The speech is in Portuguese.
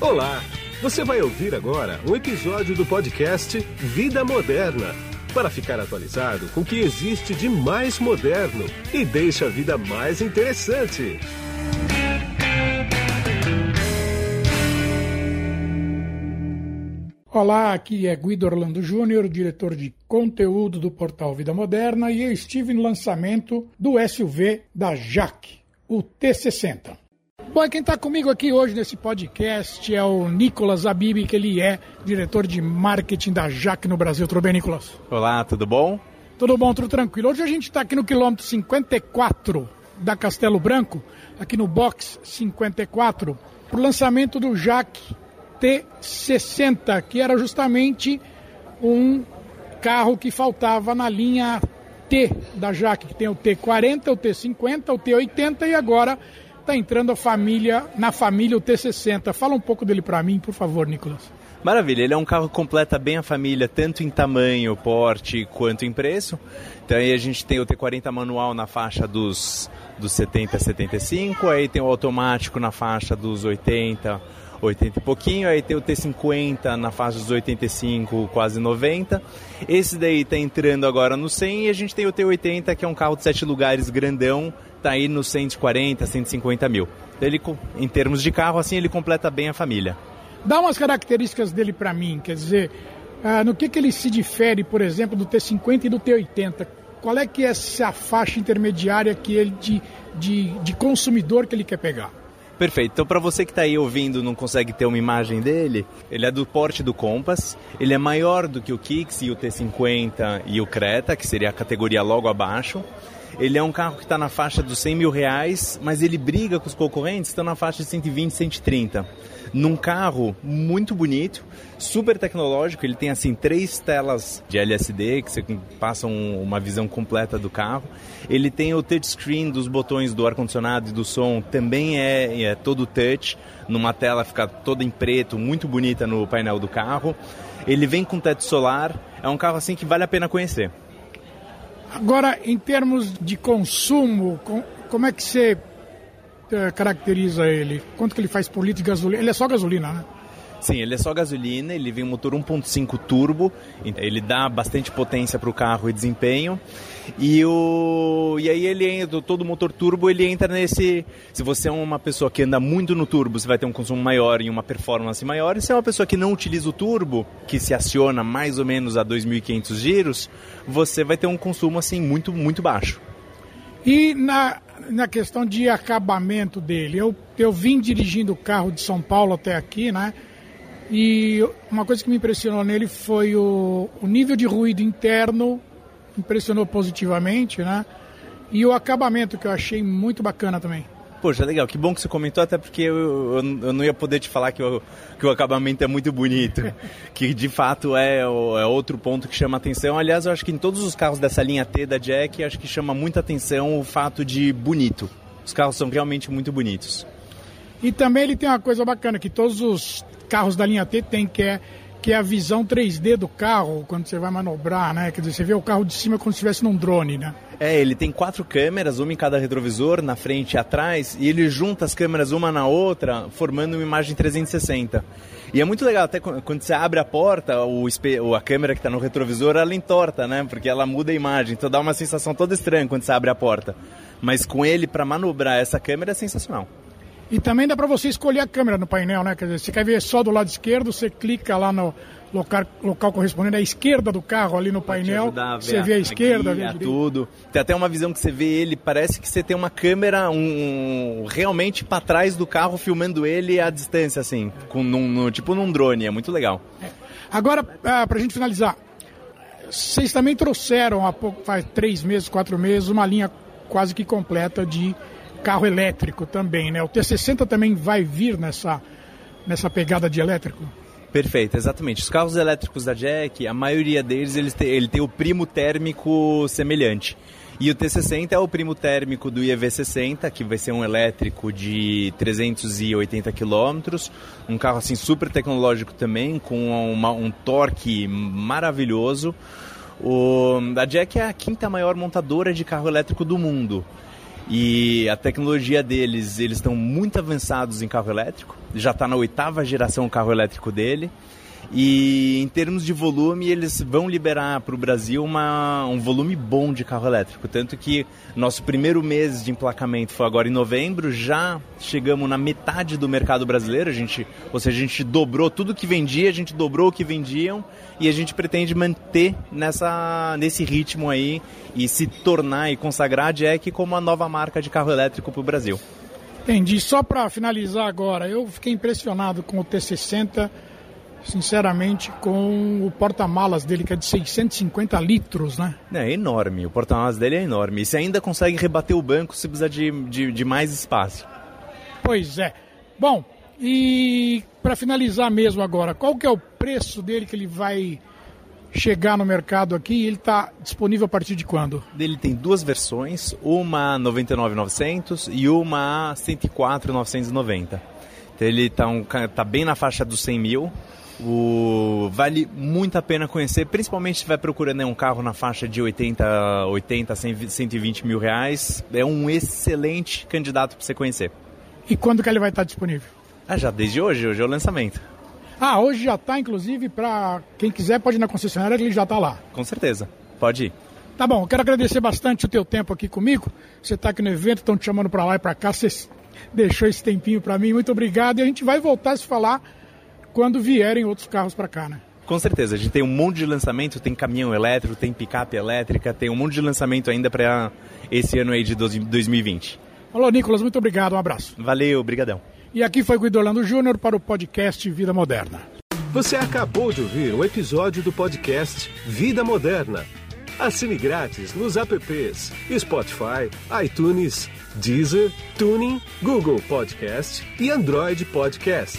Olá! Você vai ouvir agora um episódio do podcast Vida Moderna para ficar atualizado com o que existe de mais moderno e deixa a vida mais interessante. Olá, aqui é Guido Orlando Júnior, diretor de conteúdo do portal Vida Moderna, e eu estive no lançamento do SUV da Jaque, o T60. Bom, quem está comigo aqui hoje nesse podcast é o Nicolas Abib, que ele é diretor de marketing da Jaque no Brasil. Tudo bem, Nicolas? Olá, tudo bom? Tudo bom, tudo tranquilo. Hoje a gente está aqui no quilômetro 54 da Castelo Branco, aqui no box 54, para o lançamento do Jaque T60, que era justamente um carro que faltava na linha T da Jaque, que tem o T40, o T50, o T80 e agora está entrando a família na família o T60. Fala um pouco dele para mim, por favor, Nicolas. Maravilha, ele é um carro que completa bem a família, tanto em tamanho, porte, quanto em preço. Então aí a gente tem o T40 manual na faixa dos, dos 70 a 75, aí tem o automático na faixa dos 80, 80 e pouquinho, aí tem o T50 na faixa dos 85, quase 90. Esse daí está entrando agora no 100 e a gente tem o T80, que é um carro de 7 lugares grandão, está aí nos 140, 150 mil. Ele, em termos de carro, assim, ele completa bem a família. Dá umas características dele para mim, quer dizer, ah, no que, que ele se difere, por exemplo, do T50 e do T80? Qual é que é essa faixa intermediária que ele de, de, de consumidor que ele quer pegar? Perfeito. Então, para você que está aí ouvindo não consegue ter uma imagem dele, ele é do porte do Compass, ele é maior do que o Kicks e o T50 e o Creta, que seria a categoria logo abaixo. Ele é um carro que está na faixa dos 100 mil reais, mas ele briga com os concorrentes, estão na faixa de 120, 130 num carro muito bonito, super tecnológico. Ele tem assim três telas de LSD que você passa um, uma visão completa do carro. Ele tem o touchscreen dos botões do ar condicionado e do som, também é, é todo touch, numa tela fica toda em preto, muito bonita no painel do carro. Ele vem com teto solar. É um carro assim que vale a pena conhecer. Agora, em termos de consumo, como é que você é, caracteriza ele? Quanto que ele faz por litro de gasolina? Ele é só gasolina, né? Sim, ele é só gasolina, ele vem um motor 1.5 turbo, ele dá bastante potência para o carro e desempenho. E, o, e aí ele entra, todo motor turbo ele entra nesse. Se você é uma pessoa que anda muito no turbo, você vai ter um consumo maior e uma performance maior. E se é uma pessoa que não utiliza o turbo, que se aciona mais ou menos a 2.500 giros, você vai ter um consumo assim muito, muito baixo. E na, na questão de acabamento dele, eu, eu vim dirigindo o carro de São Paulo até aqui, né? E uma coisa que me impressionou nele foi o, o nível de ruído interno, impressionou positivamente, né? E o acabamento, que eu achei muito bacana também. Poxa, legal, que bom que você comentou, até porque eu, eu, eu não ia poder te falar que, eu, que o acabamento é muito bonito, que de fato é, é, outro ponto que chama atenção. Aliás, eu acho que em todos os carros dessa linha T da Jack, acho que chama muita atenção o fato de bonito. Os carros são realmente muito bonitos. E também ele tem uma coisa bacana, que todos os carros da linha T têm, que é, que é a visão 3D do carro, quando você vai manobrar, né? Quer dizer, você vê o carro de cima como se estivesse num drone, né? É, ele tem quatro câmeras, uma em cada retrovisor, na frente e atrás, e ele junta as câmeras uma na outra, formando uma imagem 360. E é muito legal, até quando você abre a porta, o a câmera que está no retrovisor, ela entorta, né? Porque ela muda a imagem, então dá uma sensação toda estranha quando você abre a porta. Mas com ele, para manobrar essa câmera, é sensacional. E também dá para você escolher a câmera no painel, né? Quer dizer, você quer ver só do lado esquerdo, você clica lá no local, local correspondente à esquerda do carro ali no painel. Você vê a, a esquerda, guia, vê a tudo. Tem até uma visão que você vê ele, parece que você tem uma câmera um, realmente para trás do carro filmando ele à distância, assim, com num, tipo num drone. É muito legal. É. Agora, ah, para a gente finalizar, vocês também trouxeram há pouco, faz três meses, quatro meses, uma linha quase que completa de carro elétrico também, né? O T60 também vai vir nessa, nessa pegada de elétrico? Perfeito, exatamente. Os carros elétricos da Jack, a maioria deles eles tem, ele tem o primo térmico semelhante. E o T60 é o primo térmico do IEV60, que vai ser um elétrico de 380 km, um carro assim super tecnológico também, com uma, um torque maravilhoso. O, a Jack é a quinta maior montadora de carro elétrico do mundo. E a tecnologia deles, eles estão muito avançados em carro elétrico. Já está na oitava geração o carro elétrico dele. E em termos de volume, eles vão liberar para o Brasil uma, um volume bom de carro elétrico. Tanto que nosso primeiro mês de emplacamento foi agora em novembro, já chegamos na metade do mercado brasileiro. A gente, ou seja, a gente dobrou tudo que vendia, a gente dobrou o que vendiam e a gente pretende manter nessa, nesse ritmo aí e se tornar e consagrar a Jack como a nova marca de carro elétrico para o Brasil. Entendi. Só para finalizar agora, eu fiquei impressionado com o T60 sinceramente, com o porta-malas dele, que é de 650 litros, né? É enorme, o porta-malas dele é enorme. E você ainda consegue rebater o banco se precisar de, de, de mais espaço. Pois é. Bom, e para finalizar mesmo agora, qual que é o preço dele que ele vai chegar no mercado aqui? Ele está disponível a partir de quando? Ele tem duas versões, uma 99.900 e uma 104.990. Então ele está um, tá bem na faixa dos 100 mil. O, vale muito a pena conhecer, principalmente se vai procurando um carro na faixa de 80, 80 120 mil reais. É um excelente candidato para você conhecer. E quando que ele vai estar disponível? Ah, já desde hoje, hoje é o lançamento. Ah, hoje já está, inclusive, para quem quiser pode ir na concessionária que ele já está lá. Com certeza, pode ir. Tá bom, quero agradecer bastante o teu tempo aqui comigo. Você está aqui no evento, estão te chamando para lá e para cá, você deixou esse tempinho para mim, muito obrigado. E a gente vai voltar a se falar quando vierem outros carros para cá, né? Com certeza, a gente tem um monte de lançamento, tem caminhão elétrico, tem picape elétrica, tem um monte de lançamento ainda para esse ano aí de 2020. Alô, Nicolas, muito obrigado, um abraço. Valeu, brigadão. E aqui foi Guido Orlando Júnior para o podcast Vida Moderna. Você acabou de ouvir um episódio do podcast Vida Moderna. Assine grátis nos apps Spotify, iTunes, Deezer, Tuning, Google Podcast e Android Podcast.